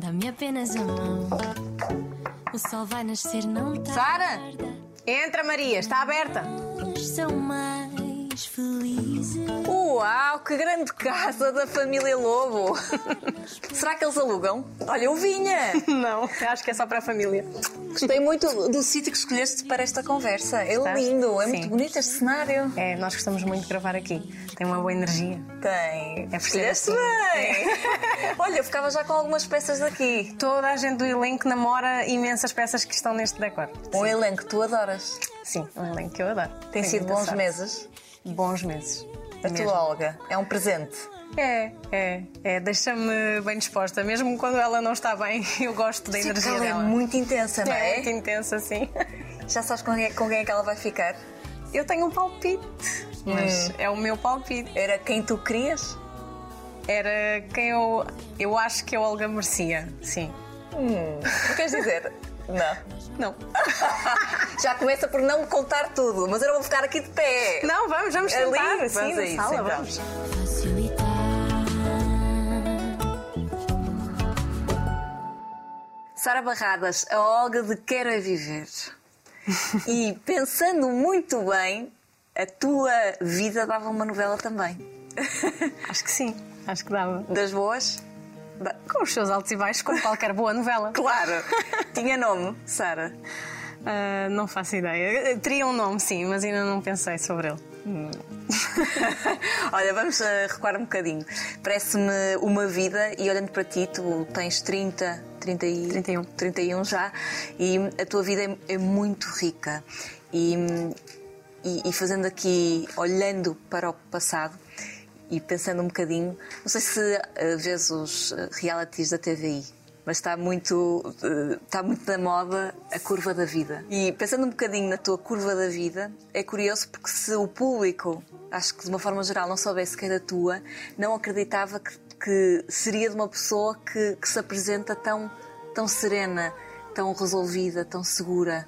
Dá-me apenas a mão. O sol vai nascer, não tarda. Sara! Entra, Maria, está aberta. São mais felizes. Uau, que grande casa da família Lobo! Será que eles alugam? Olha, eu vinha! Não, acho que é só para a família. Gostei muito do sítio que escolheste para esta conversa. É lindo, é Sim. muito bonito este cenário. É, nós gostamos muito de gravar aqui. Tem uma boa energia. Tem. É Escolheste assim. bem! Olha, eu ficava já com algumas peças daqui. Toda a gente do elenco namora imensas peças que estão neste decor. Um elenco que tu adoras. Sim, um elenco que eu adoro. Tem Tenho sido bons sorte. meses. Bons meses. A Mesmo. tua Olga é um presente. É, é, é. Deixa-me bem disposta. Mesmo quando ela não está bem, eu gosto da Sim, energia ela é dela. muito intensa, não É é? muito intensa, sim. Já sabes com quem, com quem é que ela vai ficar? Eu tenho um palpite, mas é o meu palpite. Era quem tu querias? Era quem eu. Eu acho que a Olga merecia, sim. O queres dizer? Não. Não. Já começa por não me contar tudo, mas eu não vou ficar aqui de pé. Não, vamos, vamos Ali, sentar, vamos sim, na isso, sala, então. vamos. Sara Barradas, a Olga de Quero é Viver. E pensando muito bem, a tua vida dava uma novela também. Acho que sim, acho que dava. Das boas? Com os seus altos e baixos, como qualquer boa novela. Claro. Tinha nome, Sara. Ah, não faço ideia. Teria um nome, sim, mas ainda não pensei sobre ele. Olha, vamos eh, recuar um bocadinho. Parece-me uma vida, e olhando para ti, tu tens 30, 30 e... 31. 31 já, e a tua vida é, é muito rica. E, e, e fazendo aqui, olhando para o passado e pensando um bocadinho, não sei se eh, vês os eh, realities da TVI. Mas está muito, eh, está muito na moda a curva da vida. E pensando um bocadinho na tua curva da vida, é curioso porque se o público, acho que de uma forma geral, não soubesse que era tua, não acreditava que, que seria de uma pessoa que, que se apresenta tão, tão serena, tão resolvida, tão segura.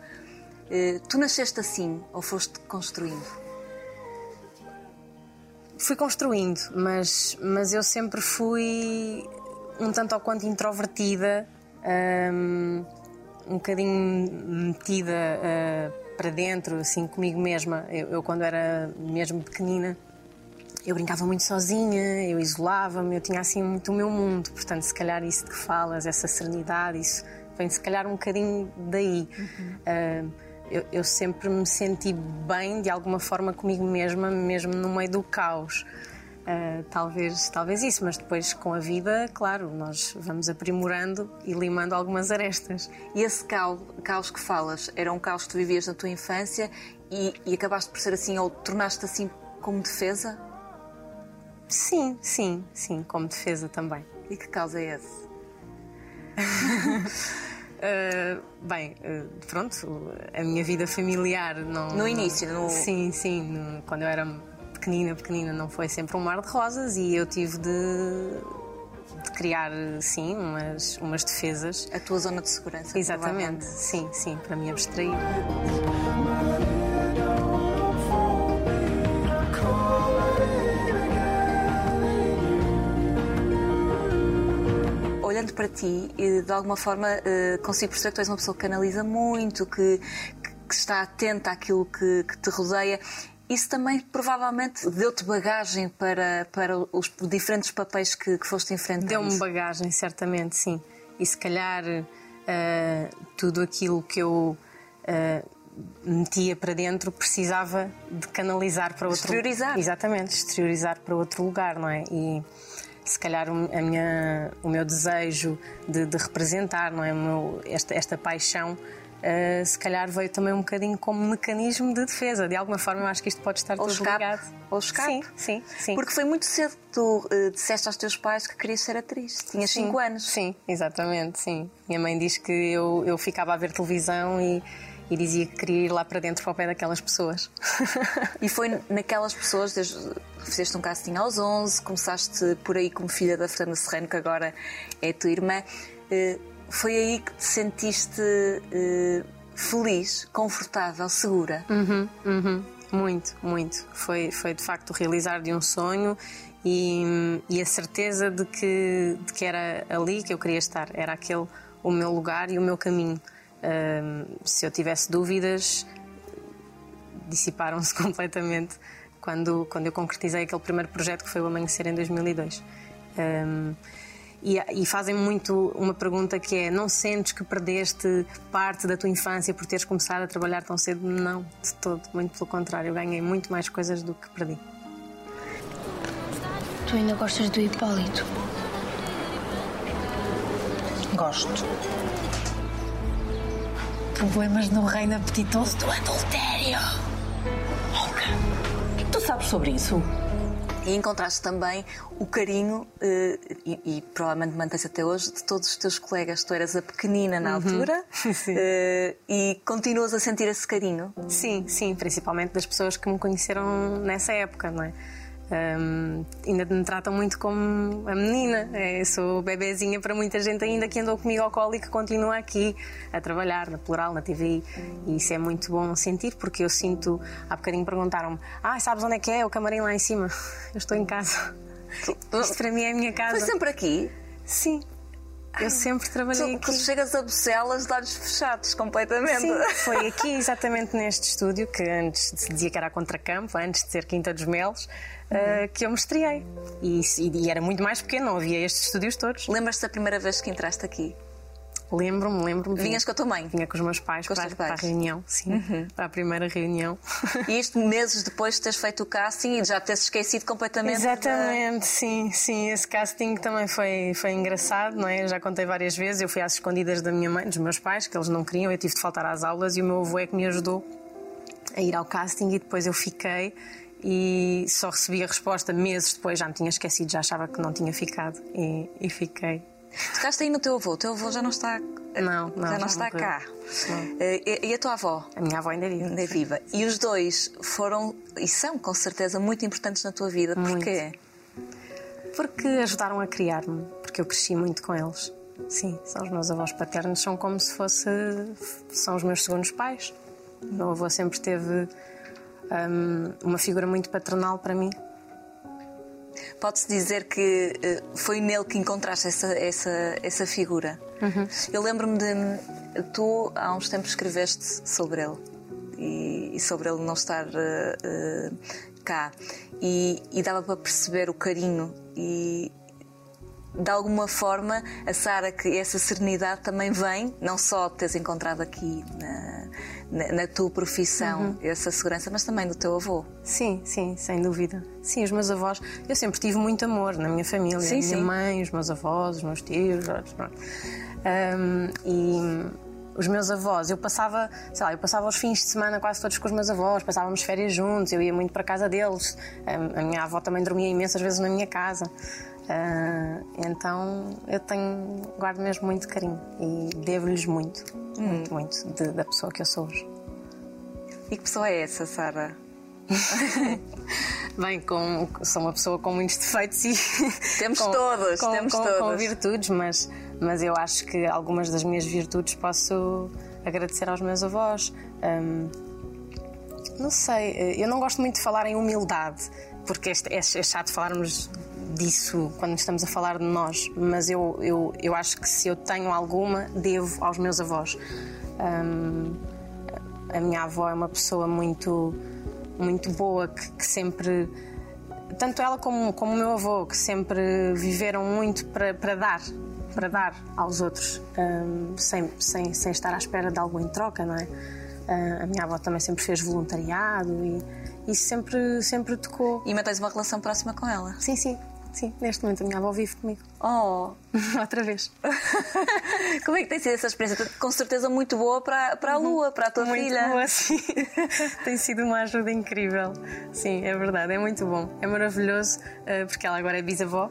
Tu nasceste assim ou foste construindo? Fui construindo, mas, mas eu sempre fui um tanto ou quanto introvertida, hum, um bocadinho metida ah, para dentro, assim, comigo mesma. Eu, eu, quando era mesmo pequenina, eu brincava muito sozinha, eu isolava-me, eu tinha assim muito o meu mundo. Portanto, se calhar isso de que falas, essa serenidade, isso vem se calhar um bocadinho daí. Ah, eu, eu sempre me senti bem de alguma forma comigo mesma, mesmo no meio do caos. Ah, talvez, talvez isso, mas depois com a vida, claro, nós vamos aprimorando e limando algumas arestas. E esse caos, caos que falas era um caos que tu vivias na tua infância e, e acabaste por ser assim ou tornaste assim como defesa? Sim, sim, sim, como defesa também. E que caos é esse? Uh, bem, uh, pronto, a minha vida familiar não. No início, no- Sim, sim. no- quando eu era pequenina, pequenina, não foi sempre um mar de rosas e eu tive de, de criar, sim, umas, umas defesas. A tua zona de segurança. Exatamente, sim, sim, para me abstrair. Olhando para ti, de alguma forma eh, consigo perceber que tu és uma pessoa que canaliza muito, que, que- está atenta àquilo que, que te rodeia. Isso também provavelmente deu-te bagagem para, para os diferentes papéis que, que foste enfrentando. Deu-me bagagem, certamente, sim. E se calhar eh, tudo aquilo que eu eh, metia para dentro precisava de canalizar para outro Exteriorizar. Exatamente, exteriorizar para outro lugar, não é? E se calhar o, a minha, o meu desejo de, de representar, não é? Meu- esta, esta paixão. eh, se calhar veio também um bocadinho como mecanismo de defesa. De alguma forma, eu acho que isto pode estar Ou tudo escape. ligado. Ou escape. Sim, sim, sim. Porque foi muito cedo que tu eh, disseste aos teus pais que querias ser atriz. Tinhas Sim, 5 anos. Sim, exatamente, sim. Minha mãe diz que eu, eu ficava a ver televisão e, e dizia que queria ir lá para dentro para o pé daquelas pessoas. E foi naquelas pessoas, desde, fizeste um casting aos 11, começaste por aí como filha da Fernanda Serrano, que agora é tua irmã. Eh, Foi aí que te sentiste eh, feliz, confortável, segura. Uhum, uhum. muito, muito. Foi, foi de facto o realizar de um sonho e, e a certeza de que, de que era ali que eu queria estar, era aquele o meu lugar e o meu caminho. Se eu tivesse dúvidas, dissiparam-se completamente quando, quando eu concretizei aquele primeiro projeto que foi o Amanhecer em 2002. Um, e, e fazem muito uma pergunta que é: não sentes que perdeste parte da tua infância por teres começado a trabalhar tão cedo? Não, de todo, muito pelo contrário, eu ganhei muito mais coisas do que perdi. Tu ainda gostas do Hipólito? Gosto. Problemas no reino apetitoso do adultério. Olga, o que tu sabes sobre isso? E encontraste também o carinho, eh, e, e provavelmente mantém-se até hoje, de todos os teus colegas. Tu eras a pequenina na uhum. altura uh, e continuas a sentir esse carinho. Sim, sim, principalmente das pessoas que me conheceram nessa época, não é? Um, ainda me tratam muito como a menina. É, sou bebezinha para muita gente ainda que andou comigo ao colo e que continua aqui a trabalhar na Plural, na TV. E isso é muito bom sentir, porque eu sinto. Há bocadinho perguntaram-me: Ah, sabes onde é que é? O camarim lá em cima. Eu estou em casa. Isto para mim é a minha casa. Foi sempre aqui? Sim. Eu sempre trabalhei tu, aqui. Tu chegas a Bucelas de olhos fechados, completamente. Sim, foi aqui, exatamente neste estúdio, que antes se dizia que era a Contracampo, antes de ser Quinta dos Melos, uh, que eu me estreiei. E, e, era muito mais pequeno, não havia estes estúdios todos. Lembras-te da primeira vez que entraste aqui? Lembro-me, lembro-me. Vinhas com a tua mãe? Vinha com os meus pais, com para, pais. para, a reunião, sim. Uhum. Para a primeira reunião. E isto meses depois de teres feito o casting e já teres esquecido completamente. Exatamente, da... sim, sim. Esse casting também foi, foi engraçado, não é? Eu já contei várias vezes. Eu fui às escondidas da minha mãe, dos meus pais, que eles não queriam. Eu tive de faltar às aulas e o meu avô é que me ajudou a ir ao casting e depois eu fiquei e só recebi a resposta meses depois, já me tinha esquecido, já achava que não tinha ficado e, e fiquei. Ficaste aí no teu avô, o teu avô já não está. Não, não já não já está cá. Eh, e, e, a tua avó? A minha avó ainda é viva. Ainda é viva. E os dois foram e são com certeza muito importantes na tua vida. Muito. Porquê? Porque ajudaram a criar-me, porque eu cresci muito com eles. Sim, são os meus avós paternos, são como se fosse. são os meus segundos pais. O meu avô sempre teve um, uma figura muito paternal para mim. Pode-se dizer que uh, foi nele que encontraste essa, essa, essa figura. Uhum. Eu lembro-me de. Tu, há uns tempos, escreveste sobre ele e, e sobre ele não estar uh, uh, cá. E, e, dava para perceber o carinho e. De alguma forma, a Sara, que essa serenidade também vem, não só de teres encontrado aqui na, na, na tua profissão uhum. essa segurança, mas também do teu avô. Sim, sim, sem dúvida. Sim, os meus avós, eu sempre tive muito amor na minha família, sim, a minha sim. mãe, os meus avós, os meus tios, um, e os meus avós, eu passava, sei lá, eu passava os fins de semana quase todos com os meus avós, passávamos férias juntos, eu ia muito para a casa deles. A minha avó também dormia imensas vezes na minha casa. Uh, então eu tenho, guardo mesmo muito carinho e devo-lhes muito, hum. muito, muito de, da pessoa que eu sou hoje. E que pessoa é essa, Sara? Bem, com, sou uma pessoa com muitos defeitos e. Temos com, todos, com, temos com, todos. Com virtudes, mas, mas eu acho que algumas das minhas virtudes posso agradecer aos meus avós. Um, não sei, eu não gosto muito de falar em humildade, porque é, é chato falarmos disso quando estamos a falar de nós, mas eu, eu, eu acho que se eu tenho alguma, devo aos meus avós. Um, a minha avó é uma pessoa muito, muito boa que, que, sempre. Tanto ela como, como o meu avô, que sempre viveram muito para, para dar, para dar aos outros, um, sem, sem, sem estar à espera de algo em troca, não é? Uh, a minha avó também sempre fez voluntariado e isso sempre, sempre tocou. E mantens uma relação próxima com ela? Sim, sim. Sim, neste momento a minha avó vive comigo. Oh! Outra vez. Como é que tem sido essa experiência? Com certeza muito boa para, para a uhum. Lua, para a tua muito filha. Muito boa, sim. tem sido uma ajuda incrível. Sim, é verdade, é muito bom. É maravilhoso eh, porque ela agora é bisavó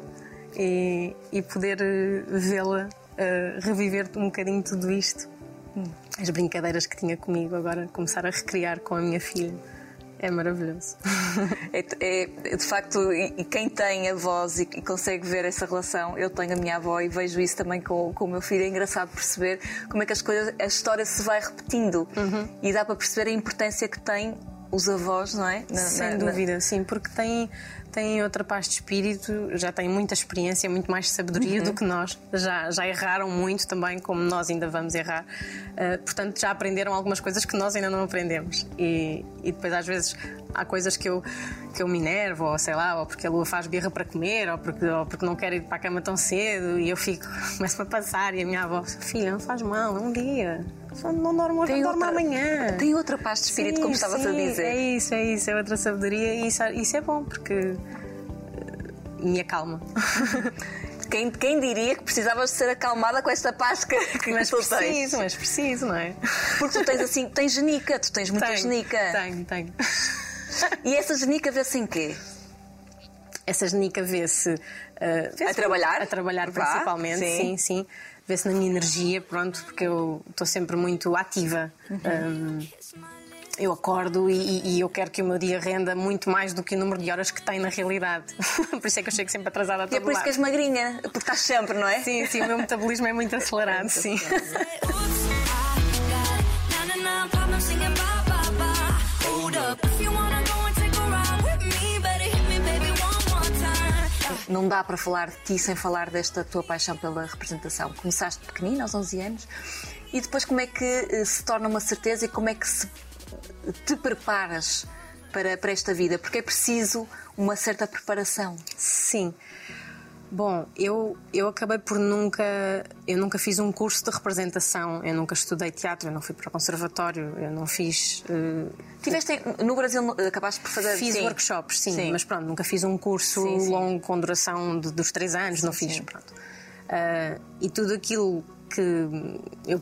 e, e poder eh, vê-la uh, reviver um bocadinho tudo isto. Hum. As brincadeiras que tinha comigo, agora começar a recriar com a minha filha. É maravilhoso. É, é, de facto, e, quem tem a voz e, consegue ver essa relação, eu tenho a minha avó e vejo isso também com, com o meu filho. É engraçado perceber como é que as coisas, a história se vai repetindo uhum. e dá para perceber a importância que tem os avós, não é? Na- Sem na- na- dúvida, sim, porque têm, têm outra paz de espírito, já têm muita experiência, muito mais sabedoria Uhum. do que nós. Já, já erraram muito também, como nós ainda vamos errar. Uh, portanto, já aprenderam algumas coisas que nós ainda não aprendemos. E, e depois, às vezes, há coisas que eu, que eu me enervo, ou sei lá, ou porque a lua faz birra para comer, ou porque, ou porque não quer ir para a cama tão cedo, e eu fico, começo a passar, e a minha avó, filha, não faz mal, é um dia. Só Não dorme hoje, Tem não dorme outra- amanhã. Tem outra paz de espírito, Sim, como estavas a dizer. É isso, é isso, é outra sabedoria e isso, isso é bom porque eh, me acalma. Quem, quem diria que precisavas de ser acalmada com esta paz que, que mas tu tens? preciso, mas preciso, não é? Porque tu tens assim, tens genica, tu tens muita genica. Tenho, tenho. E essa genica vê-se em quê? Essa genica vê-se. vê-se A trabalhar? A trabalhar Vá, principalmente, sim. sim, sim. Vê-se na minha energia, pronto, porque eu estou sempre muito ativa. Uhum. Um, eu acordo e, e eu quero que o meu dia renda muito mais do que o número de horas que tem na realidade. por isso é que eu chego sempre atrasada a E todo é por isso lado. que és magrinha, porque estás sempre, não é? Sim, sim, o meu metabolismo é muito acelerado, sim. Oops, I got Não dá para falar de ti sem falar desta tua paixão pela representação. Começaste pequenina, aos 11 anos, e depois como é que eh, se torna uma certeza e como é que se te preparas para, para esta vida? Porque é preciso uma certa preparação. Sim. Bom, eu, eu acabei por nunca. Eu nunca fiz um curso de representação, eu nunca estudei teatro, eu não fui para o conservatório, eu não fiz. eh, Tiveste no Brasil, acabaste por fazer. Fiz sim. workshops, sim, Sim. mas pronto, nunca fiz um curso Sim, longo com duração de- dos três anos, não fiz, pronto. Ah, e tudo aquilo que eu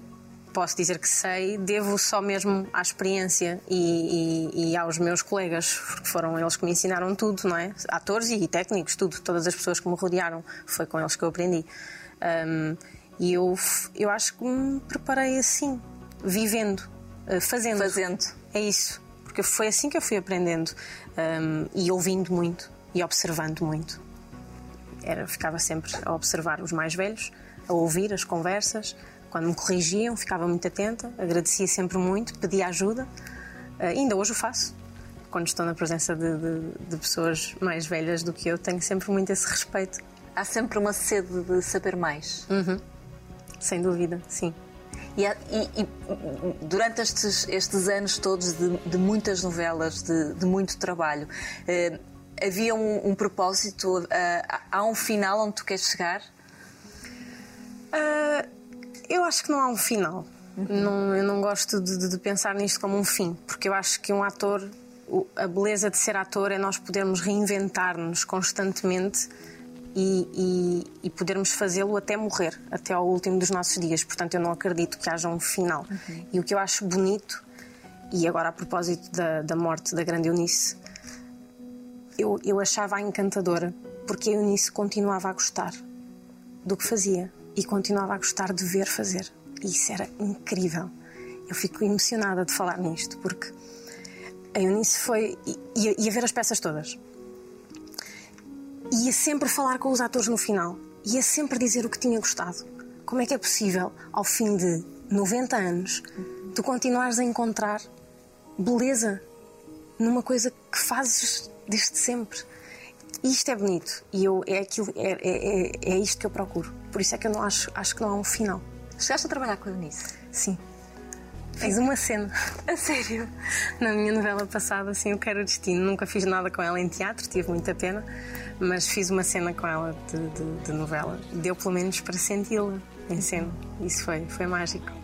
posso dizer que sei, devo só mesmo à experiência e, e- e aos meus colegas, porque foram eles que me ensinaram tudo, não é? Atores e técnicos, tudo, todas as pessoas que me rodearam, foi com eles que eu aprendi. Ahm, e eu, eu acho que me preparei assim, vivendo, ah, fazendo. Fazendo. É isso, porque foi assim que eu fui aprendendo hum, e ouvindo muito e observando muito. Era, ficava sempre a observar os mais velhos, a ouvir as conversas. Quando me corrigiam, ficava muito atenta, agradecia sempre muito, pedia ajuda. Ah, ainda hoje o faço. Quando estou na presença de, de- de pessoas mais velhas do que eu, tenho sempre muito esse respeito, Há sempre uma sede de saber mais. sem dúvida, sim. E, e- e, durante estes, estes anos todos de, de muitas novelas, de, de muito trabalho, eh, havia um, um propósito? eh, há um final onde tu queres chegar? Ah, eu acho que não há um final. Não, eu não gosto de, de- pensar nisto como um fim, porque eu acho que um ator, a beleza de ser ator é nós podermos reinventar-nos constantemente e, e- e podermos fazê-lo até morrer, até ao último dos nossos dias. Portanto, eu não acredito que haja um final. E o que eu acho bonito, e agora a propósito da, da morte da grande Eunice, eu, eu achava-a encantadora, porque a Eunice continuava a gostar do que fazia e continuava a gostar de ver fazer. E isso era incrível. Eu fico emocionada de falar nisto, porque a Eunice foi. ia, ia ver as peças todas. Ia sempre falar com os atores no final. Ia sempre dizer o que tinha gostado. Como é que é possível, ao fim de 90 anos, tu continuares a encontrar beleza numa coisa que fazes desde sempre? Isto é bonito e eu, é, aquilo, é, é, é, é isto que eu procuro. Por isso é que eu não acho, acho que não há um final. Chegaste a trabalhar com a Eunice? Sim. Fiz uma cena. A sério? Na minha novela passada, assim, Eu Quero o Destino. Nunca fiz nada com ela em teatro, tive muita pena, mas fiz uma cena com ela de, de, de novela. Deu pelo menos para senti-la em cena. Isso foi, foi mágico.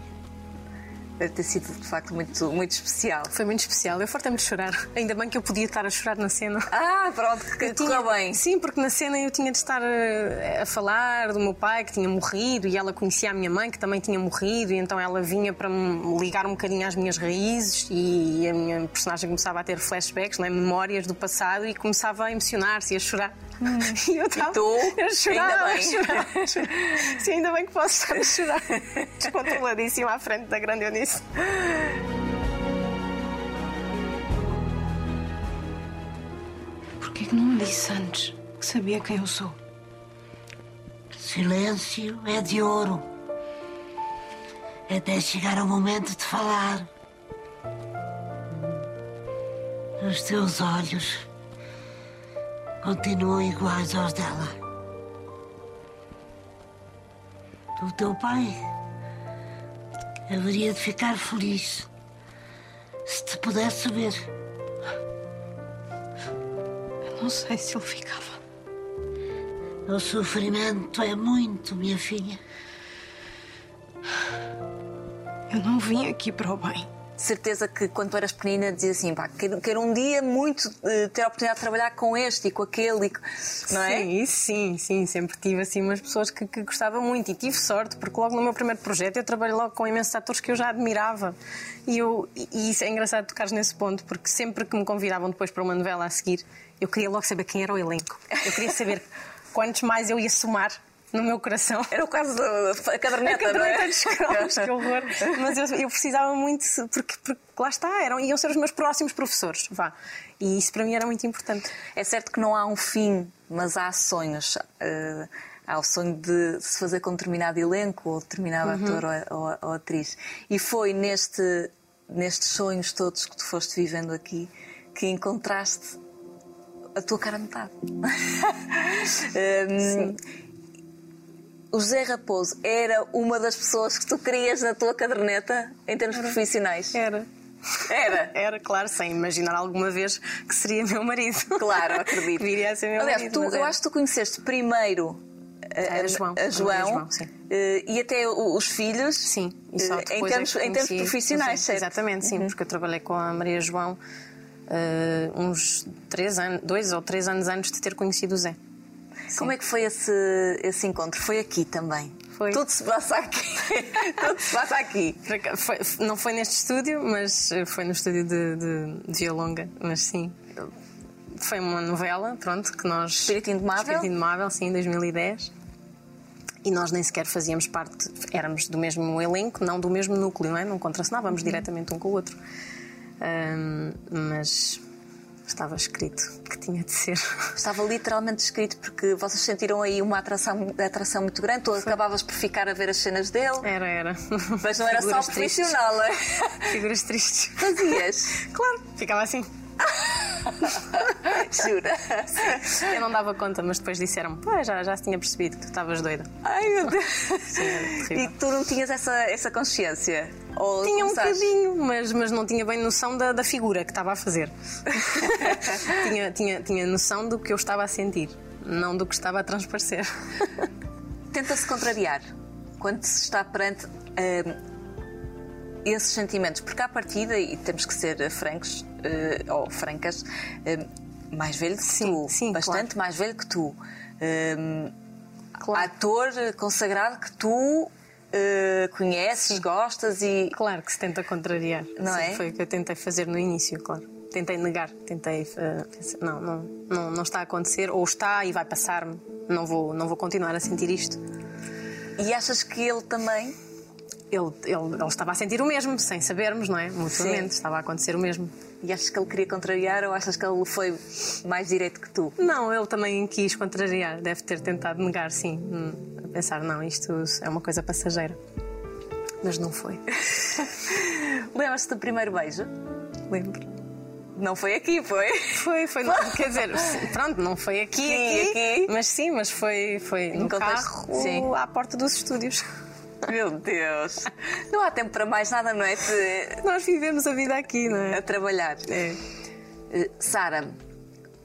Deve ter sido de facto muito, muito especial. Foi muito especial. Eu fartei-me de chorar. Ainda bem que eu podia estar a chorar na cena. Ah, pronto, que Tinha- correu bem. Sim, porque na cena eu tinha de estar a, a falar do meu pai que tinha morrido e ela conhecia a minha mãe que também tinha morrido e então ela vinha para me ligar um bocadinho às minhas raízes e a minha personagem começava a ter flashbacks, não é? memórias do passado e começava a emocionar-se e a chorar. E eu estava tu? eu chorava, Ainda bem. chorava, chorava. Sim, ainda bem que posso estar a chorar. Descontroladíssima à frente da grande Eunice. Porquê que não me disse antes que sabia quem eu sou? Silêncio é de ouro. Até chegar ao momento de falar. Os teus olhos continuam iguais aos dela. O teu pai haveria de ficar feliz se te pudesse ver. Eu não sei se ele ficava. O sofrimento é muito, minha filha. Eu não vim aqui para o bem. De certeza que quando tu eras pequenina dizias assim, pá, quero, quero um dia muito eh, ter a oportunidade de trabalhar com este e com aquele, e não é? Sim, sim, sim. Sempre tive assim umas pessoas que, que gostava muito e tive sorte, porque logo no meu primeiro projeto eu trabalhei logo com imensos atores que eu já admirava. E, eu, e isso é engraçado tocar nesse ponto, porque sempre que me convidavam depois para uma novela a seguir, eu queria logo saber quem era o elenco. Eu queria saber quantos mais eu ia somar no meu coração. Era o caso da caderneta, A não é? caderneta dos cromos, que horror. Mas eu, eu precisava muito, porque, porque lá está, eram, iam ser os meus próximos professores. Vá. E isso para mim era muito importante. É certo que não há um fim, mas há sonhos. Eh, há o sonho de se fazer com determinado elenco ou determinado ator ou, ou- ou atriz. E foi neste, nestes sonhos todos que tu foste vivendo aqui que encontraste a tua cara metade. Hum, o José Raposo era uma das pessoas que tu querias na tua caderneta em termos profissionais? Era. Era. Era, claro, sem imaginar alguma vez que seria meu marido. Claro, acredito. Viria a ser meu Aliás, marido. tu- mas eu era. acho que tu conheceste primeiro a, A João, a a João, Maria João, sim. eh, e até os filhos Sim, e só em é termos, em termos profissionais, certo? Exatamente, sim, porque eu trabalhei com a Maria João eh, uns três anos, dois ou três anos antes de ter conhecido o Zé. Como é que foi esse, esse encontro? Foi aqui também? Foi. Tudo se passa aqui. Tudo se passa aqui. Foi- não foi neste estúdio, mas eh, foi no estúdio de, de, de Violonga. Mas sim, foi uma novela, pronto, que nós. Espírito Indomável? Espírito Indomável, sim, em 2010. E nós nem sequer fazíamos parte, éramos do mesmo elenco, não do mesmo núcleo, não é? Não contracenávamos diretamente um com o outro. Ahm, mas estava escrito que tinha de ser. Estava literalmente escrito porque vocês sentiram aí uma atração, atração muito grande. Tu acabavas por ficar a ver as cenas dele, Era, era. mas não era só Figuras profissional. é? Figuras tristes. Fazias. Claro, ficava assim. Jura? Eu não dava conta, mas depois disseram-me: "Pá, já, já se tinha percebido que tu estavas doida. Ai meu Deus. terrível. E tu não tinhas essa, essa consciência? Ou Tinha um começaste- bocadinho, mas, mas não tinha bem noção da, da figura que estava a fazer. tinha, tinha, tinha noção do que eu estava a sentir, não do que estava a transparecer. Tenta-se contrariar quando se está perante hum, esses sentimentos, porque à partida, e temos que ser francos eh, ou francas, hum, mais velho que Sim, tu, sim, bastante claro. mais velho que tu, hum, Claro. ator consagrado que tu eh, conheces, gostas e Claro que se tenta contrariar. Não Sim, é? Foi o que eu tentei fazer no início, claro. Tentei negar, tentei. eh, pensar, não, não, não, não está a acontecer, ou está e vai passar-me. Não vou, não vou continuar a sentir isto. e achas que ele também Ele, ele, ele estava a sentir o mesmo, sem sabermos, não é? Mutuamente, Sim. estava a acontecer o mesmo. E achas que ele queria contrariar ou achas que ele foi mais direito que tu? Não, ele também quis contrariar, deve ter tentado negar, sim. Hum, A pensar, não, isto é uma coisa passageira. Mas não foi. Lembras-te do primeiro beijo? Lembro. Não foi aqui, foi? Foi, foi. Quer dizer, pronto, não foi aqui, Sim, aqui, aqui. mas sim, mas foi, foi no contexto- carro sim. à porta dos estúdios. Meu Deus! Não há tempo para mais nada, não é? De- Nós vivemos a vida aqui, não a é? trabalhar. É. Eh, Sara,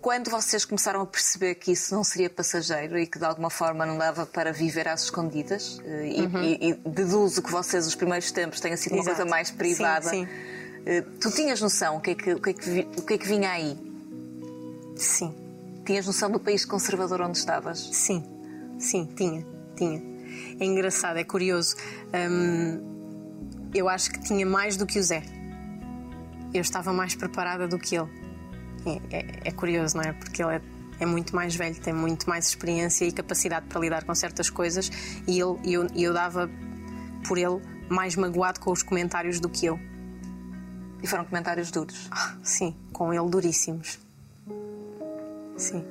quando vocês começaram a perceber que isso não seria passageiro e que de alguma forma não dava para viver às escondidas, eh, e, e- e deduzo que vocês, os primeiros tempos, tenha sido uma Uhum. Exato. coisa mais privada, Sim, sim. eh, tu tinhas noção o que, é que, o, que é que o que é que vinha aí? Sim, Tinhas noção do país conservador onde estavas? sim, sim, tinha, tinha. É engraçado, é curioso. Hum, eu acho que tinha mais do que o Zé. Eu estava mais preparada do que ele. É, é- é curioso, não é? Porque ele é, é muito mais velho, tem muito mais experiência e capacidade para lidar com certas coisas e ele, eu, eu dava por ele mais magoado com os comentários do que eu. E foram comentários duros. Ah, sim, com ele duríssimos. Sim.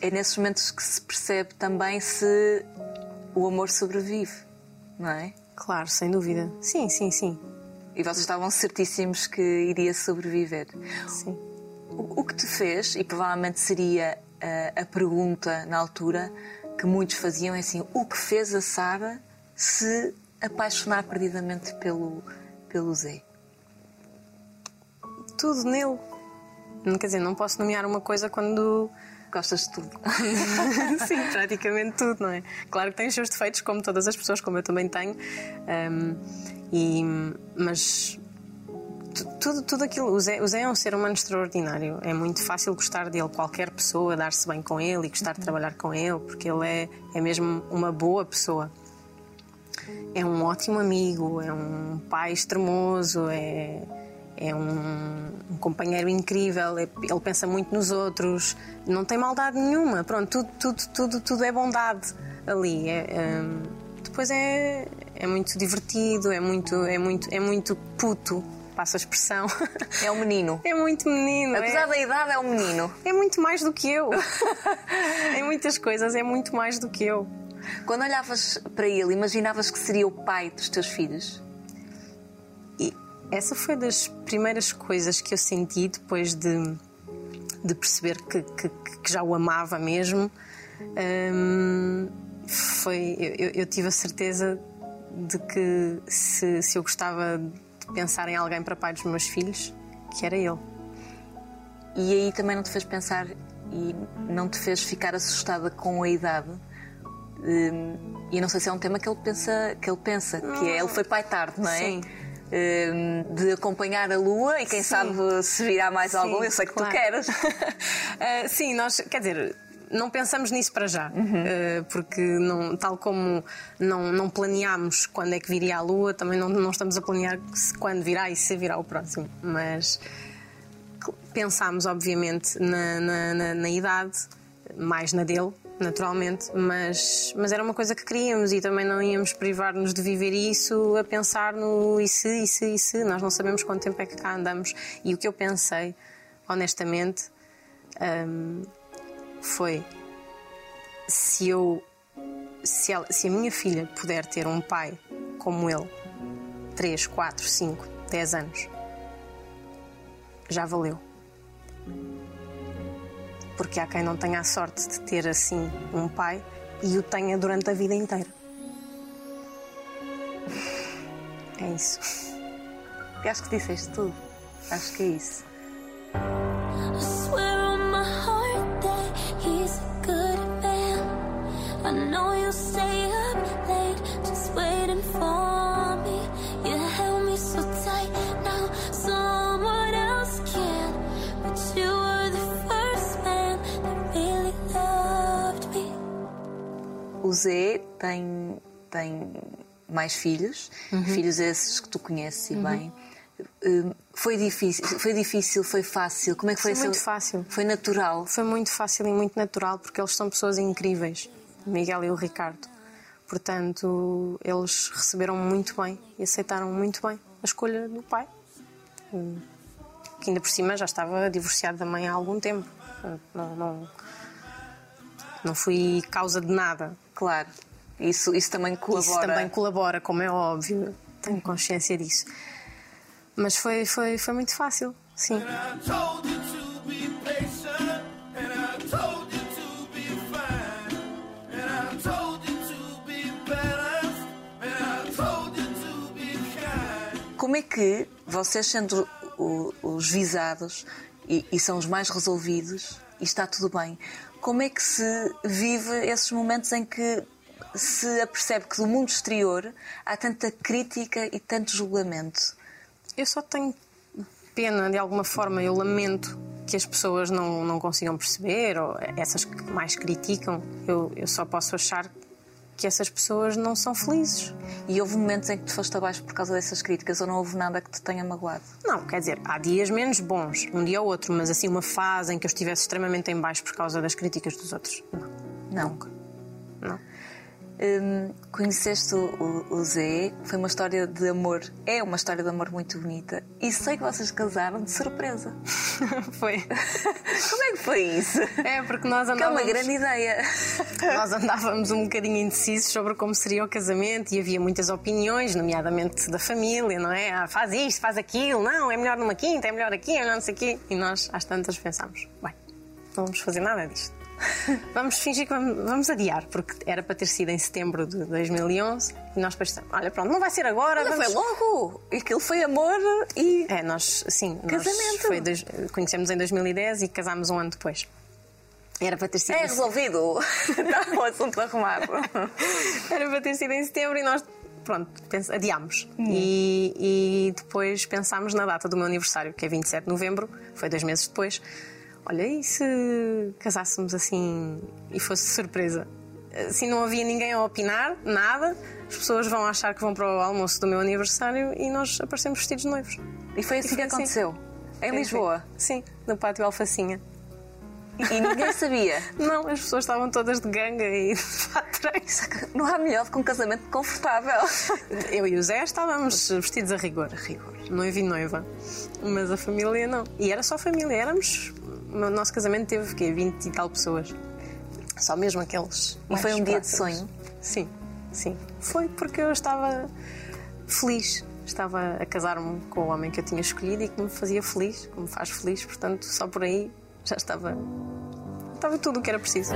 É nesses momentos que se percebe também se o amor sobrevive, não é? Claro, sem dúvida. Sim, sim, sim. E vocês estavam certíssimos que iria sobreviver. Sim. O, o que te fez, e provavelmente seria ah, a pergunta na altura que muitos faziam, é assim: o que fez a Sara se apaixonar perdidamente pelo, pelo Zé? Tudo nele. Quer dizer, não posso nomear uma coisa quando. Gostas de tudo? Sim, praticamente tudo, não é? Claro que tem os seus defeitos, como todas as pessoas, como eu também tenho. Ahm, e, mas tu- tudo, tudo aquilo. O Zé, o Zé é um ser humano extraordinário. É muito fácil gostar dele, qualquer pessoa, dar-se bem com ele e gostar de trabalhar com ele, porque ele é, é mesmo uma boa pessoa. É um ótimo amigo, é um pai extremoso, é, é um, um companheiro incrível, é- ele pensa muito nos outros, não tem maldade nenhuma. Pronto, tudo, tudo, tudo, tudo é bondade ali. É, hum, depois é, é muito divertido, é muito, é muito, é muito puto, passa a expressão. É um menino. É muito menino. Apesar é, da idade, é um menino. é muito mais do que eu. em muitas coisas é muito mais do que eu. Quando olhavas para ele, imaginavas que seria o pai dos teus filhos? Essa foi das primeiras coisas que eu senti depois de, de perceber que, que- que já o amava mesmo. Hum, foi, eu, eu- tive a certeza de que se, se eu gostava de pensar em alguém para pai dos meus filhos, que era ele. E aí também não te fez pensar e não te fez ficar assustada com a idade? Hum, e não sei se é um tema que ele pensa, que ele pensa, que é ele foi pai tarde, não é? Sim. Hum, de acompanhar a lua e quem Sim. sabe se virá mais algum, Sim, eu sei que claro. tu queres. Ah, sim, nós, quer dizer, não pensamos nisso para já, Uhum. Ah, porque não, tal como não, não planeámos quando é que viria a Lua, também não, não estamos a planear quando virá e se virá o próximo. Mas pensámos, obviamente, na, na, na- na idade, mais na dele, naturalmente, mas, mas era uma coisa que queríamos e também não íamos privar-nos de viver isso a pensar no e se, e se, e se. Nós não sabemos quanto tempo é que cá andamos. E o que eu pensei, honestamente, hum, foi se eu se, ela- se a minha filha puder ter um pai como ele 3, 4, 5, 10 anos já valeu porque há quem não tenha a sorte de ter assim um pai e o tenha durante a vida inteira é isso Eu acho que disseste tudo. Acho que é isso. O Zé tem, tem mais filhos, Uhum. filhos esses que tu conheces e bem. Hum, Foi difícil, foi difícil, foi fácil. Como é que foi? Foi muito essa- fácil. Foi natural. Foi muito fácil e muito natural porque eles são pessoas incríveis, Miguel e o Ricardo. Portanto, eles receberam muito bem e aceitaram muito bem a escolha do pai, Hum, que ainda por cima já estava divorciado da mãe há algum tempo. Não, não, não fui causa de nada. Claro. Isso, isso também colabora. Isso também colabora, como é óbvio, tenho consciência disso. Mas foi, foi, foi muito fácil, sim. Como é que vocês, sendo os visados e, e são os mais resolvidos, e está tudo bem, como é que se vive esses momentos em que se apercebe que do mundo exterior há tanta crítica e tanto julgamento? Eu só tenho pena, de alguma forma, eu lamento que as pessoas não, não consigam perceber, ou essas que mais criticam, eu, eu só posso achar que essas pessoas não são felizes. E houve momentos em que te foste abaixo por causa dessas críticas ou não houve nada que te tenha magoado? Não, quer dizer, há dias menos bons, um dia ou outro, mas assim uma fase em que eu estivesse extremamente em baixo por causa das críticas dos outros. Não, Não. nunca. Não. Hum, conheceste o, o- o Zé, foi uma história de amor, é uma história de amor muito bonita. E sei que vocês casaram de surpresa. Foi. Como é que foi isso? É, porque nós Que é uma andávamos, grande ideia. nós andávamos um bocadinho indecisos sobre como seria o casamento e havia muitas opiniões, nomeadamente da família, não é? Ah, faz isto, faz aquilo, não, é melhor numa quinta, é melhor aqui, é melhor não sei o quê. E nós, às tantas, pensámos: bem, não vamos fazer nada disto. Vamos fingir que vamos, vamos adiar, porque era para ter sido em setembro de 2011 e nós dissemos: olha, pronto, não vai ser agora. Vamos... foi logo. Aquilo foi amor e. É, nós, sim, nós Casamento. foi dois, conhecemos em 2010 e casámos um ano depois. Era para ter sido. É resolvido. Está o assunto arrumado. Era para ter sido em setembro e nós, pronto, adiámos. E, e depois pensámos na data do meu aniversário, que é 27 de novembro, foi dois meses depois. Olha, e se casássemos assim e fosse surpresa? Assim não havia ninguém a opinar, nada, as pessoas vão achar que vão para o almoço do meu aniversário e nós aparecemos vestidos de noivos. E foi assim foi que assim. aconteceu. Em Foi Lisboa. assim. Sim, no pátio Alfacinha. E ninguém sabia. Não, as pessoas estavam todas de ganga e de patrões. Não há melhor do que um casamento confortável. Eu e o Zé estávamos vestidos a rigor, a rigor, noivo e noiva. Mas a família não. E era só família, éramos. O nosso casamento teve quê? 20 e tal pessoas. Só mesmo aqueles. E foi um dia de sonho? Sim, sim. Foi porque eu estava feliz. Estava a casar-me com o homem que eu tinha escolhido e que me fazia feliz, que me faz feliz, portanto, só por aí já estava. Estava tudo o que era preciso.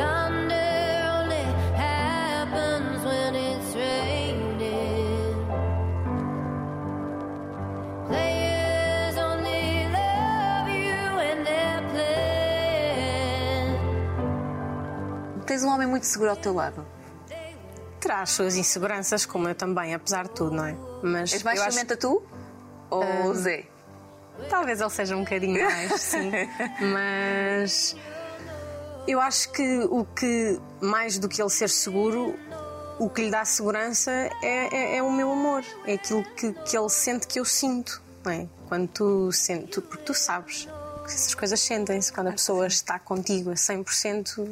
Tens um homem muito seguro ao teu lado. Terá as suas inseguranças, como eu também, apesar de tudo, não é? Mas És mais eu acho- tu? Ou o Zé? Talvez ele seja um bocadinho mais, sim. Mas eu acho que o que, mais do que ele ser seguro, o que lhe dá segurança é, é- é o meu amor. É aquilo que, que ele sente que eu sinto. Não é? Quando tu sentes, tu- porque tu sabes que essas coisas sentem-se. Quando a pessoa está contigo a 100%,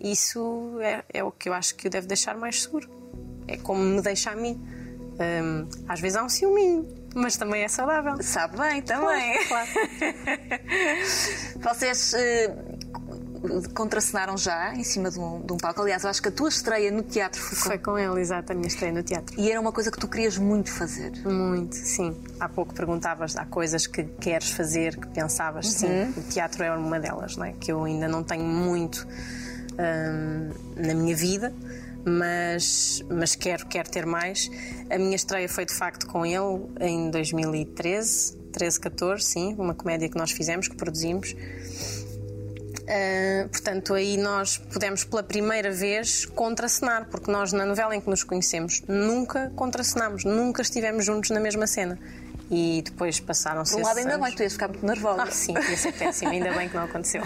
isso é, é o que eu acho que o deve deixar mais seguro. É como me deixa a mim. Hum, às vezes há um ciúminho, mas também é saudável. Sabe bem também. Claro. Vocês eh, contracenaram já em cima de um, de um palco. Aliás, eu acho que a tua estreia no teatro foi, com- Foi com ele, exato, a minha estreia no teatro. E era uma coisa que tu querias muito fazer. Muito, sim. Há pouco perguntavas, há coisas que queres fazer, que pensavas, sim. O teatro é uma delas, não é? Que eu ainda não tenho muito hum, na minha vida, mas, mas quero, quero ter mais. A minha estreia foi de facto com ele em 2013, 13, 14, sim, uma comédia que nós fizemos, que produzimos. Uh, portanto, aí nós pudemos pela primeira vez contracenar, porque nós na novela em que nos conhecemos nunca contracenámos, nunca estivemos juntos na mesma cena. E depois passaram-se Por um lado, ainda anos. bem, tu ias ficar muito nervosa. Ah, sim, ia ser péssimo, ainda bem que não aconteceu.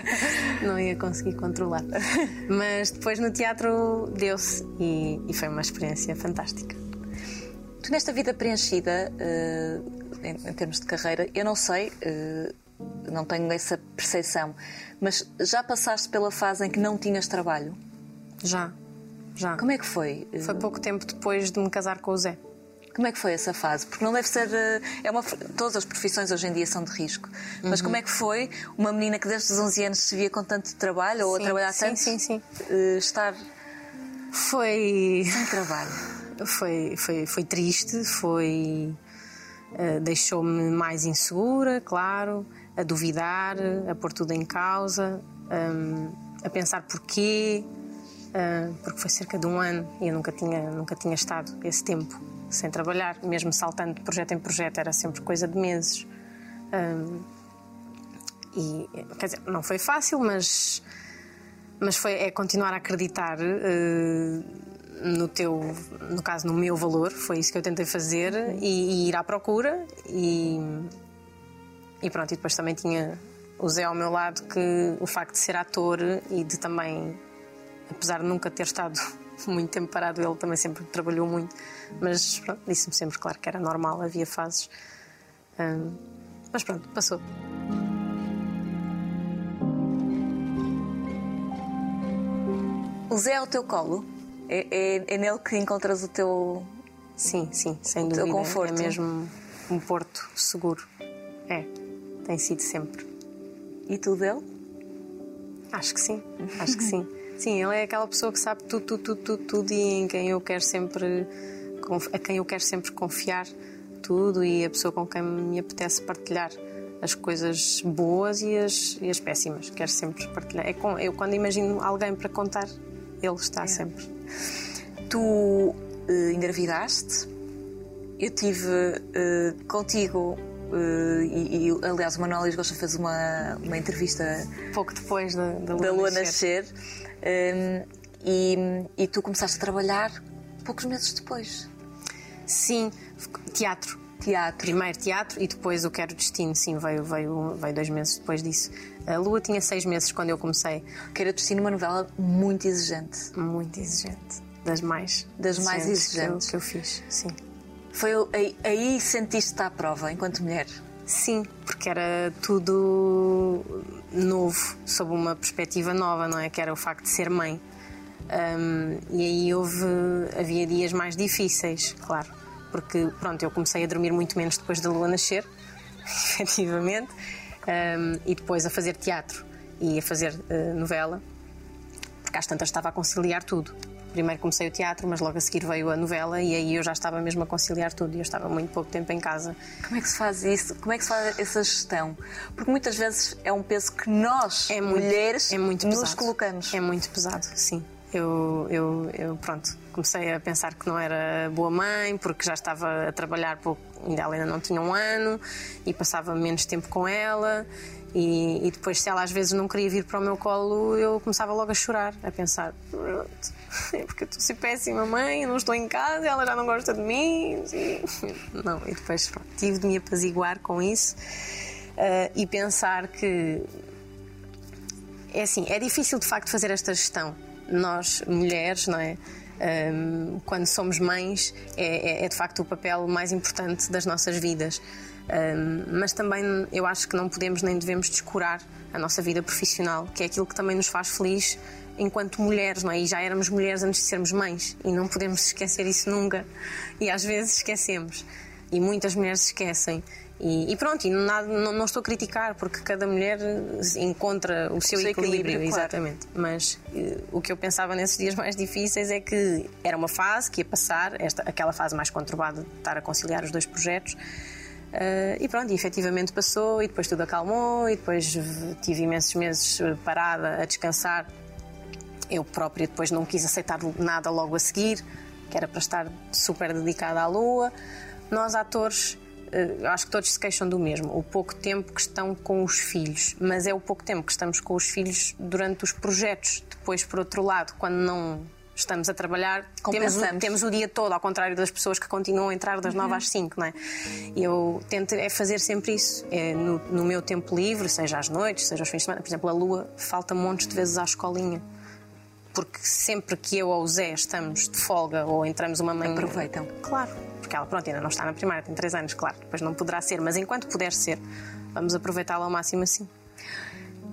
não ia conseguir controlar. Mas depois no teatro deu-se e, e foi uma experiência fantástica. Tu, nesta vida preenchida, eh, em, em termos de carreira, eu não sei, eh, não tenho essa percepção, mas já passaste pela fase em que não tinhas trabalho? Já, já. Como é que foi? Foi pouco tempo depois de me casar com o Zé. Como é que foi essa fase? Porque não deve ser. eh, É uma, todas as profissões hoje em dia são de risco. Mas Uhum. como é que foi uma menina que desde os 11 anos se via com tanto trabalho ou a Sim, trabalhar sim, tanto? sim, sim. eh, estar Foi. sem trabalho. Foi, foi, foi triste, foi. eh, Deixou-me mais insegura, claro, a duvidar, a pôr tudo em causa, hum, a pensar porquê, hum, porque foi cerca de um ano e eu nunca tinha, nunca tinha estado esse tempo sem trabalhar, mesmo saltando de projeto em projeto, era sempre coisa de meses. Hum, e, quer dizer, não foi fácil, mas mas foi é continuar a acreditar eh, no teu no caso no meu valor foi isso que eu tentei fazer e, e ir à procura e e pronto e depois também tinha o Zé ao meu lado que o facto de ser ator e de também apesar de nunca ter estado muito tempo parado ele também sempre trabalhou muito mas disse-me sempre claro que era normal havia fases Hum, mas pronto passou O Zé ao teu colo? É, é, é nele que encontras o teu. Sim, sim, sem teu dúvida. conforto. É mesmo um porto seguro. É, tem sido sempre. E tu dele? Acho que sim, acho que sim. Sim, ele é aquela pessoa que sabe tudo, tudo, tudo, tudo, tudo e em quem eu quero sempre a quem eu quero sempre confiar tudo e a pessoa com quem me apetece partilhar as coisas boas e as, e as péssimas. Quero sempre partilhar. É com, eu quando imagino alguém para contar, ele está sempre. Tu eh, engravidaste, eu tive eh, contigo eh, e, e, aliás o Manuel Lisgosta fez uma, uma entrevista Pouco depois da, da Lua, da Lua nascer. nascer e, e tu começaste a trabalhar poucos meses depois. Sim, teatro. Teatro. Primeiro teatro e depois o Quero Destino, sim, veio, veio, veio dois meses depois disso. A Lua tinha seis meses quando eu comecei, Queira Destino, uma novela muito exigente. muito exigente. Das mais. Das mais que eu- exigentes. Que eu, fiz, sim. Foi aí, aí sentiste-te à prova enquanto mulher. Sim, porque era tudo novo, sob uma perspectiva nova, não é? Que era o facto de ser mãe. Um, e aí houve, havia dias mais difíceis, claro, porque pronto, eu comecei a dormir muito menos depois da lua nascer, efetivamente, um, e depois a fazer teatro e a fazer eh, novela, porque às tantas estava a conciliar tudo. Primeiro comecei o teatro, mas logo a seguir veio a novela e aí eu já estava mesmo a conciliar tudo e eu estava muito pouco tempo em casa. Como é que se faz isso? Como é que se faz essa gestão? Porque muitas vezes é um peso que nós, É muito, mulheres, é muito nos pesado. colocamos. É muito pesado, sim. Eu, eu, eu, pronto, comecei a pensar que não era boa mãe, porque já estava a trabalhar pouco, ainda ela ainda não tinha um ano e passava menos tempo com ela. E, e depois, se ela às vezes não queria vir para o meu colo, eu começava logo a chorar, a pensar: "Pronto, é porque eu estou a ser péssima mãe, eu não estou em casa, ela já não gosta de mim. Não, e depois pronto, tive de me apaziguar com isso eh, e pensar que é assim, é difícil de facto fazer esta gestão. Nós, mulheres, não é? Hum, quando somos mães, é, é- é de facto o papel mais importante das nossas vidas. Hum, mas também eu acho que não podemos nem devemos descurar a nossa vida profissional, que é aquilo que também nos faz feliz enquanto mulheres, não é? E já éramos mulheres antes de sermos mães, e não podemos esquecer isso nunca. E às vezes esquecemos. E muitas mulheres esquecem. E, e pronto, e nada, não, não estou a criticar, porque cada mulher encontra o seu, seu equilíbrio, equilíbrio, claro. exatamente. Mas eh, o que eu pensava nesses dias mais difíceis é que era uma fase que ia passar, esta, aquela fase mais conturbada de estar a conciliar os dois projetos. Eh, e pronto, e efetivamente passou, e depois tudo acalmou, e depois tive imensos meses eh, parada a descansar. Eu própria depois não quis aceitar nada logo a seguir, que era para estar super dedicada à lua. Nós, atores, acho que todos se queixam do mesmo, o pouco tempo que estão com os filhos, mas é o pouco tempo que estamos com os filhos durante os projetos. Depois, por outro lado, quando não estamos a trabalhar, temos o, temos o dia todo, ao contrário das pessoas que continuam a entrar das 9 às 5, não é? Eu tento é fazer sempre isso, é no, no meu tempo livre, seja às noites, seja aos fins de semana. Por exemplo, a Lua falta montes de vezes à escolinha porque sempre que eu ou o Zé estamos de folga ou entramos uma manhã. Aproveitam. Claro, porque ela, pronto, ainda não está na primária, tem 3 anos, claro, depois não poderá ser, mas enquanto puder ser, vamos aproveitá-la ao máximo assim.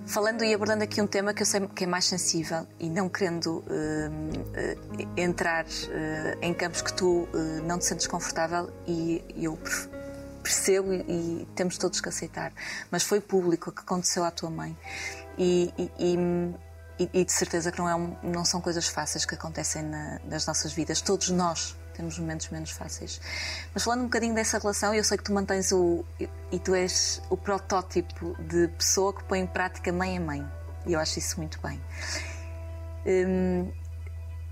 Falando e abordando aqui um tema que eu sei que é mais sensível e não querendo hum, eh, entrar eh, em campos que tu não te sentes confortável e eu per- percebo e, e temos todos que aceitar, mas foi público o que aconteceu à tua mãe e, e- e- e- de certeza que não, é um- não são coisas fáceis que acontecem na- nas nossas vidas, todos nós temos momentos menos fáceis. Mas falando um bocadinho dessa relação, eu sei que tu mantens o. e tu és o protótipo de pessoa que põe em prática mãe a mãe. E eu acho isso muito bem. Hum,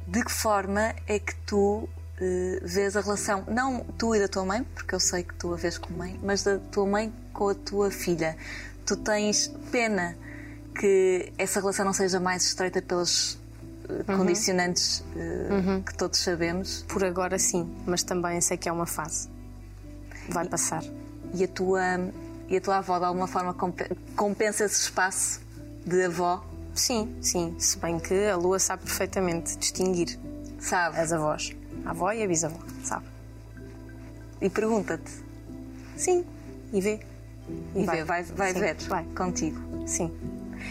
de que forma é que tu eh, vês a relação, não tu e da tua mãe, porque eu sei que tu a vês como mãe, mas da tua mãe com a tua filha? Tu tens pena que essa relação não seja mais estreita pelas eh, condicionantes eh, que todos sabemos Por agora sim, mas também sei que é uma fase. Vai passar. e a tua, e a tua avó de alguma forma compe- compensa esse espaço de avó, Sim, sim, se bem que a Lua sabe perfeitamente distinguir sabe? as avós, a avó e a bisavó, sabe? E pergunta-te. Sim, e vê. E vê, vai, vai Sim, ver Vai, contigo. sim.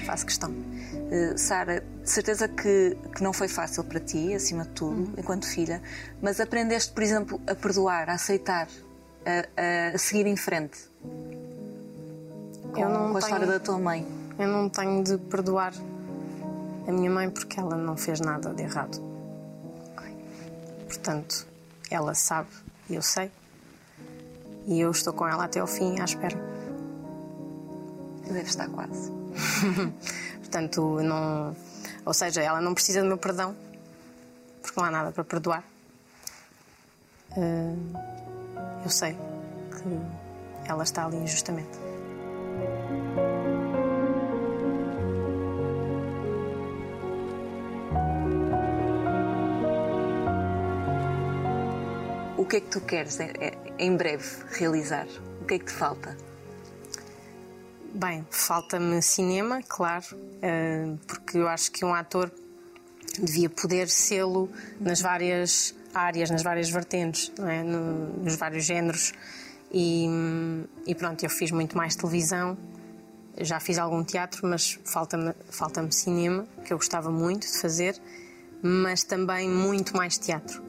Faço questão. Uh, Sara, de certeza que, que não foi fácil para ti, acima de tudo, Uhum. enquanto filha, mas aprendeste, por exemplo, a perdoar, a aceitar, a, a seguir em frente com, Eu não com a história tenho- da tua mãe. Eu não tenho de perdoar a minha mãe porque ela não fez nada de errado. Portanto, ela sabe e eu sei. E eu estou com ela até ao fim à espera. Deve estar quase. Portanto, não. Ou seja, ela não precisa do meu perdão porque não há nada para perdoar. Eh, eu sei que ela está ali injustamente. O que é que tu queres em breve realizar? O que é que te falta? Bem, falta-me cinema, claro, eh, porque eu acho que um ator devia poder sê-lo nas várias áreas, nas várias vertentes, é? No- nos vários géneros. E, e pronto, eu fiz muito mais televisão, já fiz algum teatro, mas falta-me falta cinema, que eu gostava muito de fazer, mas também muito mais teatro.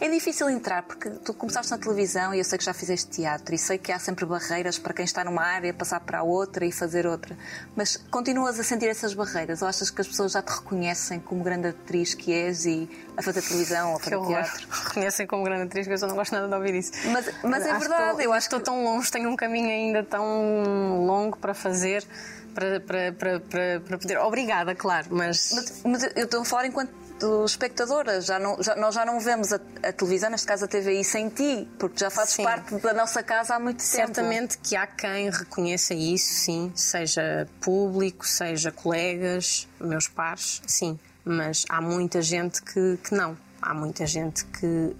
É difícil entrar porque tu começaste na televisão e eu sei que já fizeste teatro e sei que há sempre barreiras para quem está numa área passar para a outra e fazer outra. Mas continuas a sentir essas barreiras ou achas que as pessoas já te reconhecem como grande atriz que és e a fazer televisão ou a fazer teatro? Reconhecem como grande atriz que eu não gosto nada de ouvir isso. Mas, mas é Acho verdade, eu acho que estou tão longe, tenho um caminho ainda tão longo para fazer, para, para, para, para, para poder. Obrigada, claro, mas. Mas, mas eu estou a falar enquanto espectadora, já não, já- nós já não vemos a, a televisão, neste caso a TVI, sem ti, porque já fazes Sim. parte da nossa casa há muito tempo. Certamente que há quem reconheça isso, sim, seja público, seja colegas, meus pares, sim, mas há muita gente que, que não. Há muita gente que,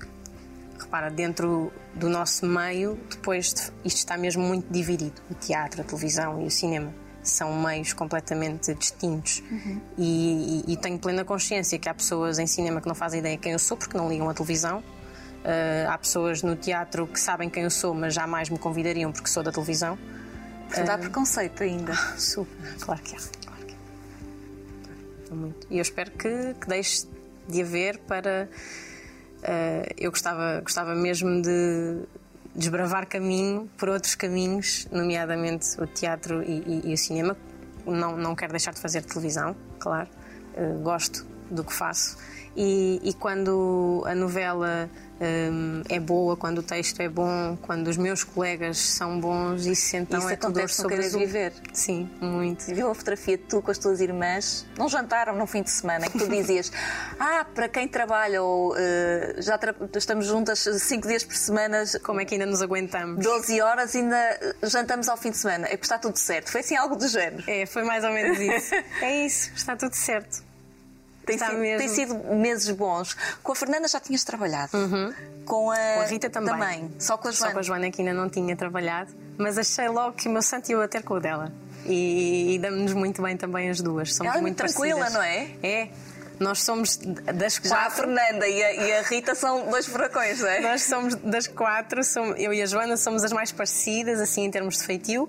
repara, dentro do nosso meio, depois de- isto está mesmo muito dividido: o teatro, a televisão e o cinema. São meios completamente distintos. E, e- e tenho plena consciência que há pessoas em cinema que não fazem ideia quem eu sou porque não ligam à televisão. Uh, há pessoas no teatro que sabem quem eu sou, mas jamais me convidariam porque sou da televisão. Portanto, há preconceito ainda. Super, claro que há. Claro que. Há muito. E eu espero que, que deixe de haver para. uh, eu gostava, gostava mesmo de desbravar caminho por outros caminhos, nomeadamente o teatro e, e- e o cinema. Não, não quero deixar de fazer televisão, claro. Uh, gosto do que faço. E, e quando a novela um, é boa, quando o texto é bom, quando os meus colegas são bons, isso então Isso é tudo no sobre Querer. Viver. Sim, muito. Viu a fotografia de tu com as tuas irmãs? Não jantaram no fim de semana, em que tu dizias: Ah, para quem trabalha, ou eh, já tra- estamos juntas 5 dias por semana, Como é que ainda nos aguentamos? 12 horas, ainda jantamos ao fim de semana. É porque está tudo certo. Foi assim algo do género. É, foi mais ou menos isso. é isso, está tudo certo. Tem, sido, tem sido meses bons. Com a Fernanda já tinhas trabalhado. Com, a, Uhum. Com a Rita também. Só com a Joana. Só com a Joana que ainda não tinha trabalhado, mas achei logo que o meu santo ia bater com o dela. E, e damos-nos muito bem também as duas. Somos Ela é muito muito tranquila, parecidas. não é? É. Nós somos das Já a quatro. Fernanda e a, e a Rita são dois furacões, não é? Nós somos das quatro, somos- eu e a Joana somos as mais parecidas, assim, em termos de feitio,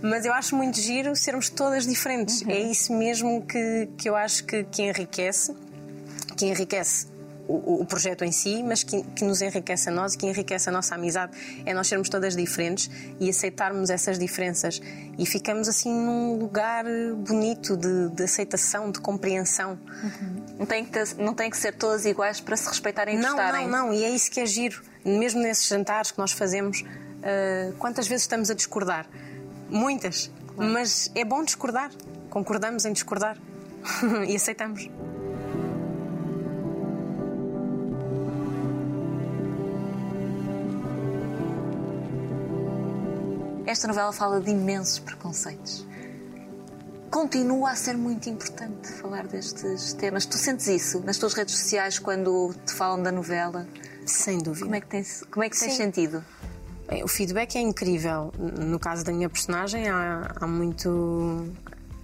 mas eu acho muito giro sermos todas diferentes. Uhum. É isso mesmo que, que eu acho que, que enriquece, que enriquece o, o projeto em si, mas que, que nos enriquece a nós e que enriquece a nossa amizade. É nós sermos todas diferentes e aceitarmos essas diferenças. E ficamos assim num lugar bonito de, de aceitação, de compreensão. Não tem, que ter- não tem que ser todas iguais para se respeitarem e Não, gostarem. não, não, e é isso que é giro. Mesmo nesses jantares que nós fazemos, ah, quantas vezes estamos a discordar? Muitas. Mas é bom discordar. Concordamos em discordar. e aceitamos. Esta novela fala de imensos preconceitos. Continua a ser muito importante falar destes temas. Tu sentes isso nas tuas redes sociais quando te falam da novela? Sem dúvida. Como é que tens, como é que tens Sim. sentido? Bem, o feedback é incrível. No caso da minha personagem, há, há muito.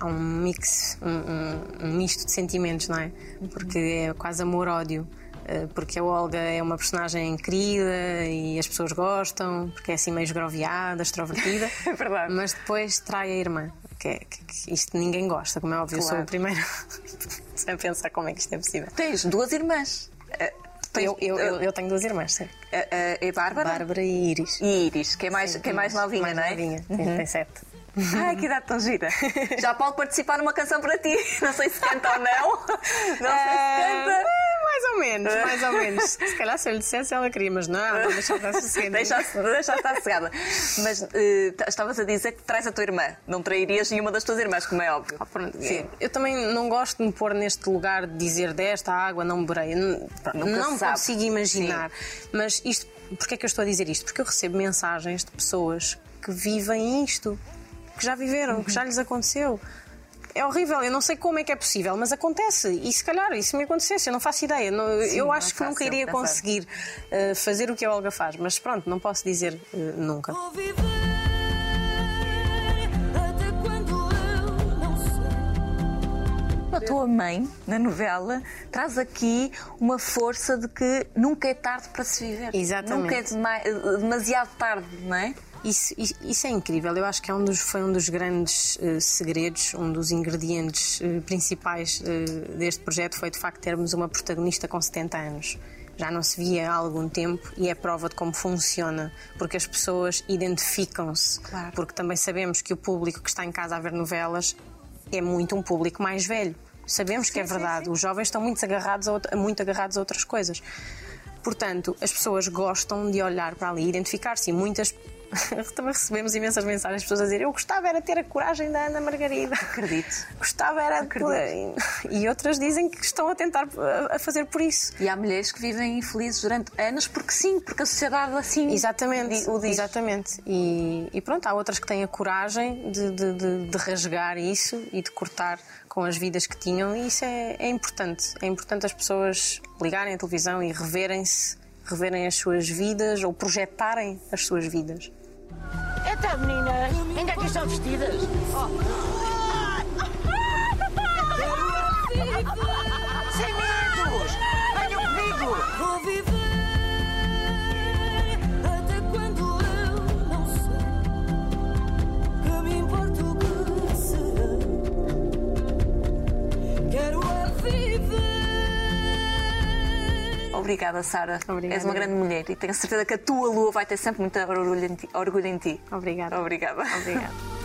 Há um mix, um, um- um misto de sentimentos, não é? Porque é quase amor-ódio. Eh, Porque a Olga é uma personagem querida e as pessoas gostam, porque é assim meio esgroviada, extrovertida. É verdade. Mas depois trai a irmã, que, é, que, isto ninguém gosta, como é óbvio, eu sou Claro. o primeiro a pensar como é que isto é possível. Tens duas irmãs. Eh, Eu, eu, eu, tenho duas irmãs, sim. é Bárbara Bárbara e Iris. e Iris, que é mais, Sim, que é mais novinha, mais não é? novinha, tem, tem sete. Ai, que idade tão gira. Já pode participar numa canção para ti. Não sei se canta ou não. Não sei se canta. Mais ou menos, mais ou menos. Se calhar se eu lhe dissesse, ela queria, mas não, vou deixar estar sossegada. Deixa, deixa estar cegada. Mas t- estavas a dizer que traz a tua irmã. Não trairias nenhuma das tuas irmãs, como é óbvio. Ah, pronto. Sim. Eu também não gosto de me pôr neste lugar de dizer desta água não beberei. Não sabe. consigo imaginar. Mas isto, porquê é que eu estou a dizer isto? Porque eu recebo mensagens de pessoas que vivem isto, que já viveram, que já lhes aconteceu. É horrível, eu não sei como é que é possível, mas acontece. E se calhar, se me acontecesse, eu não faço ideia. Não- eu não é acho que nunca iria conseguir eh, fazer o que a Olga faz, mas pronto, não posso dizer eh, nunca. Vou viver até quando eu não sei. A tua mãe, na novela, traz aqui uma força de que nunca é tarde para se viver. Exatamente. Nunca é dema- demasiado tarde, não é? Isso, isso- é incrível. Eu acho que é um dos, foi um dos grandes eh, segredos, um dos ingredientes eh, principais eh, deste projeto foi de facto termos uma protagonista com 70 anos. Já não se via há algum tempo e é prova de como funciona, porque as pessoas identificam-se. Claro. Porque também sabemos que o público que está em casa a ver novelas é muito um público mais velho. Sabemos que é verdade. Os jovens estão muito agarrados a, muito agarrados a outras coisas. Portanto, as pessoas gostam de olhar para ali identificar-se. E muitas. Também recebemos imensas mensagens de pessoas a dizer: Eu gostava era ter a coragem da Ana Margarida. Acredito. Gostava era. Acredito. E outras dizem que estão a tentar a- fazer por isso. E há mulheres que vivem infelizes durante anos porque sim, porque a sociedade assim Exatamente, o diz. exatamente. E, e pronto, há outras que têm a coragem de, de- de- de rasgar isso e de cortar com as vidas que tinham, e isso é, é importante. É importante as pessoas ligarem a televisão e reverem-se, reverem as suas vidas ou projetarem as suas vidas. Eita, meninas, ainda aqui estão vestidas. Sem Obrigada, Sara. És uma grande mulher e tenho certeza que a tua lua vai ter sempre muito orgulho em ti. Orgulho em ti. Obrigada. Obrigada. Obrigada.